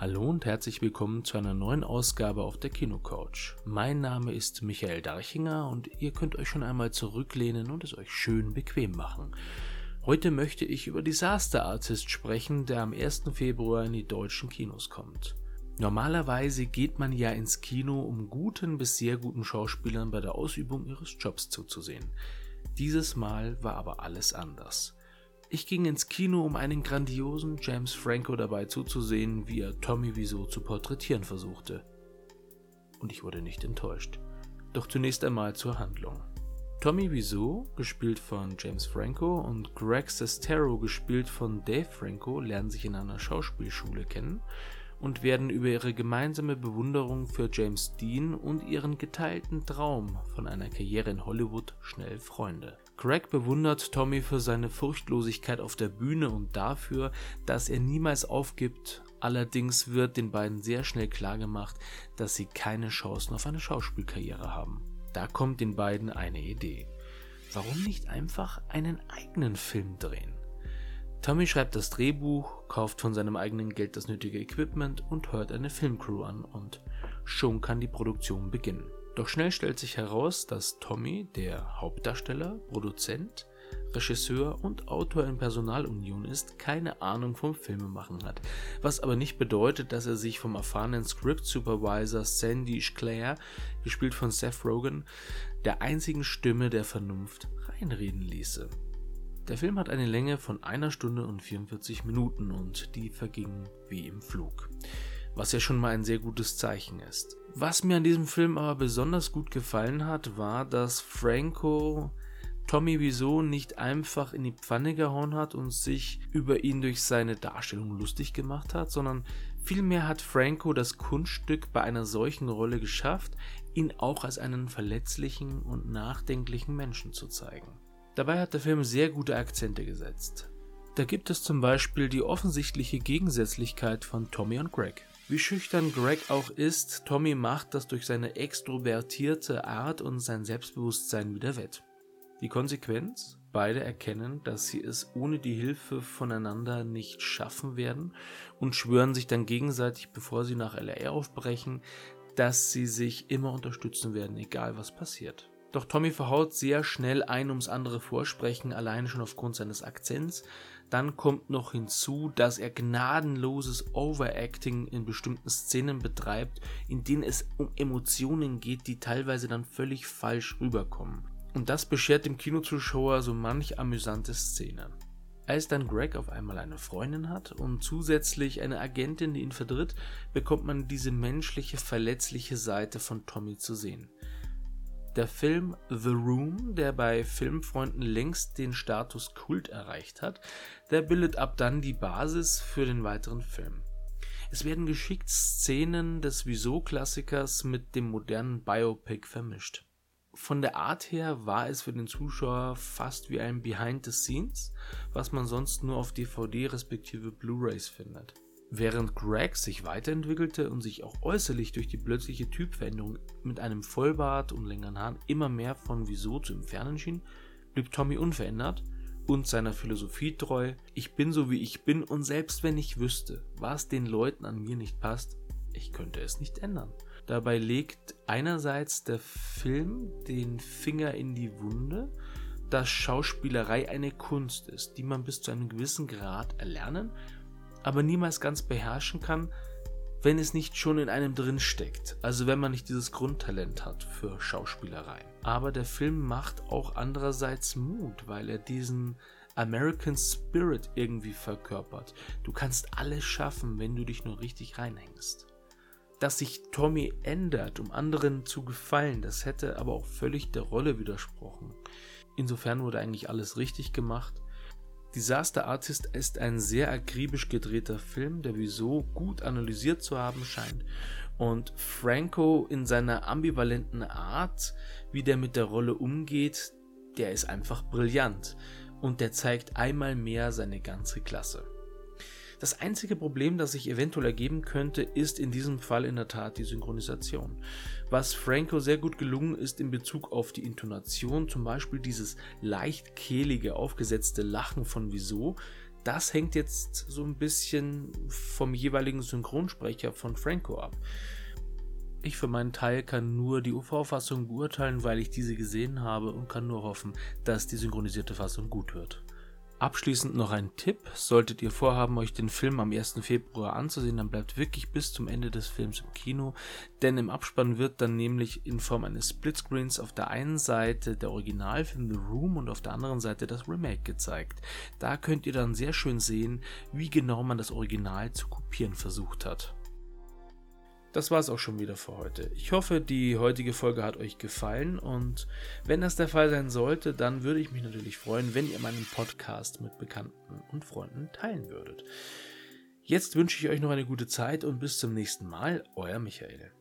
Hallo und herzlich willkommen zu einer neuen Ausgabe auf der Kinocouch. Mein Name ist Michael Darchinger und ihr könnt euch schon einmal zurücklehnen und es euch schön bequem machen. Heute möchte ich über Disaster Artist sprechen, der am 1. Februar in die deutschen Kinos kommt. Normalerweise geht man ja ins Kino, um guten bis sehr guten Schauspielern bei der Ausübung ihres Jobs zuzusehen. Dieses Mal war aber alles anders. Ich ging ins Kino, um einen grandiosen James Franco dabei zuzusehen, wie er Tommy Wiseau zu porträtieren versuchte. Und ich wurde nicht enttäuscht. Doch zunächst einmal zur Handlung. Tommy Wiseau, gespielt von James Franco, und Greg Sestero, gespielt von Dave Franco, lernen sich in einer Schauspielschule kennen und werden über ihre gemeinsame Bewunderung für James Dean und ihren geteilten Traum von einer Karriere in Hollywood schnell Freunde. Craig bewundert Tommy für seine Furchtlosigkeit auf der Bühne und dafür, dass er niemals aufgibt. Allerdings wird den beiden sehr schnell klargemacht, dass sie keine Chancen auf eine Schauspielkarriere haben. Da kommt den beiden eine Idee. Warum nicht einfach einen eigenen Film drehen? Tommy schreibt das Drehbuch, kauft von seinem eigenen Geld das nötige Equipment und hört eine Filmcrew an und schon kann die Produktion beginnen. Doch schnell stellt sich heraus, dass Tommy, der Hauptdarsteller, Produzent, Regisseur und Autor in Personalunion ist, keine Ahnung vom Filmemachen hat. Was aber nicht bedeutet, dass er sich vom erfahrenen Script Supervisor Sandy Sclair, gespielt von Seth Rogen, der einzigen Stimme der Vernunft reinreden ließe. Der Film hat eine Länge von einer Stunde und 44 Minuten und die vergingen wie im Flug. Was ja schon mal ein sehr gutes Zeichen ist. Was mir an diesem Film aber besonders gut gefallen hat, war, dass Franco Tommy Wiseau nicht einfach in die Pfanne gehauen hat und sich über ihn durch seine Darstellung lustig gemacht hat, sondern vielmehr hat Franco das Kunststück bei einer solchen Rolle geschafft, ihn auch als einen verletzlichen und nachdenklichen Menschen zu zeigen. Dabei hat der Film sehr gute Akzente gesetzt. Da gibt es zum Beispiel die offensichtliche Gegensätzlichkeit von Tommy und Greg. Wie schüchtern Greg auch ist, Tommy macht das durch seine extrovertierte Art und sein Selbstbewusstsein wieder wett. Die Konsequenz? Beide erkennen, dass sie es ohne die Hilfe voneinander nicht schaffen werden und schwören sich dann gegenseitig, bevor sie nach LA aufbrechen, dass sie sich immer unterstützen werden, egal was passiert. Doch Tommy verhaut sehr schnell ein ums andere Vorsprechen, alleine schon aufgrund seines Akzents. Dann kommt noch hinzu, dass er gnadenloses Overacting in bestimmten Szenen betreibt, in denen es um Emotionen geht, die teilweise dann völlig falsch rüberkommen. Und das beschert dem Kinozuschauer so manch amüsante Szene. Als dann Greg auf einmal eine Freundin hat und zusätzlich eine Agentin, die ihn vertritt, bekommt man diese menschliche, verletzliche Seite von Tommy zu sehen. Der Film The Room, der bei Filmfreunden längst den Status Kult erreicht hat, der bildet ab dann die Basis für den weiteren Film. Es werden geschickt Szenen des Wieso-Klassikers mit dem modernen Biopic vermischt. Von der Art her war es für den Zuschauer fast wie ein Behind the Scenes, was man sonst nur auf DVD respektive Blu-rays findet. Während Greg sich weiterentwickelte und sich auch äußerlich durch die plötzliche Typveränderung mit einem Vollbart und längeren Haaren immer mehr von Wieso zu entfernen schien, blieb Tommy unverändert und seiner Philosophie treu, ich bin so wie ich bin und selbst wenn ich wüsste, was den Leuten an mir nicht passt, ich könnte es nicht ändern. Dabei legt einerseits der Film den Finger in die Wunde, dass Schauspielerei eine Kunst ist, die man bis zu einem gewissen Grad erlernen aber niemals ganz beherrschen kann, wenn es nicht schon in einem drin steckt. Also wenn man nicht dieses Grundtalent hat für Schauspielerei. Aber der Film macht auch andererseits Mut, weil er diesen American Spirit irgendwie verkörpert. Du kannst alles schaffen, wenn du dich nur richtig reinhängst. Dass sich Tommy ändert, um anderen zu gefallen, das hätte aber auch völlig der Rolle widersprochen. Insofern wurde eigentlich alles richtig gemacht Disaster Artist ist ein sehr akribisch gedrehter Film, der wieso gut analysiert zu haben scheint. Und Franco in seiner ambivalenten Art, wie der mit der Rolle umgeht, der ist einfach brillant. Und der zeigt einmal mehr seine ganze Klasse. Das einzige Problem, das sich eventuell ergeben könnte, ist in diesem Fall in der Tat die Synchronisation. Was Franco sehr gut gelungen ist in Bezug auf die Intonation, zum Beispiel dieses leicht kehlige, aufgesetzte Lachen von Wieso, das hängt jetzt so ein bisschen vom jeweiligen Synchronsprecher von Franco ab. Ich für meinen Teil kann nur die UV-Fassung beurteilen, weil ich diese gesehen habe und kann nur hoffen, dass die synchronisierte Fassung gut wird. Abschließend noch ein Tipp. Solltet ihr vorhaben, euch den Film am 1. Februar anzusehen, dann bleibt wirklich bis zum Ende des Films im Kino, denn im Abspann wird dann nämlich in Form eines Splitscreens auf der einen Seite der Originalfilm The Room und auf der anderen Seite das Remake gezeigt. Da könnt ihr dann sehr schön sehen, wie genau man das Original zu kopieren versucht hat. Das war es auch schon wieder für heute. Ich hoffe, die heutige Folge hat euch gefallen und wenn das der Fall sein sollte, dann würde ich mich natürlich freuen, wenn ihr meinen Podcast mit Bekannten und Freunden teilen würdet. Jetzt wünsche ich euch noch eine gute Zeit und bis zum nächsten Mal, euer Michael.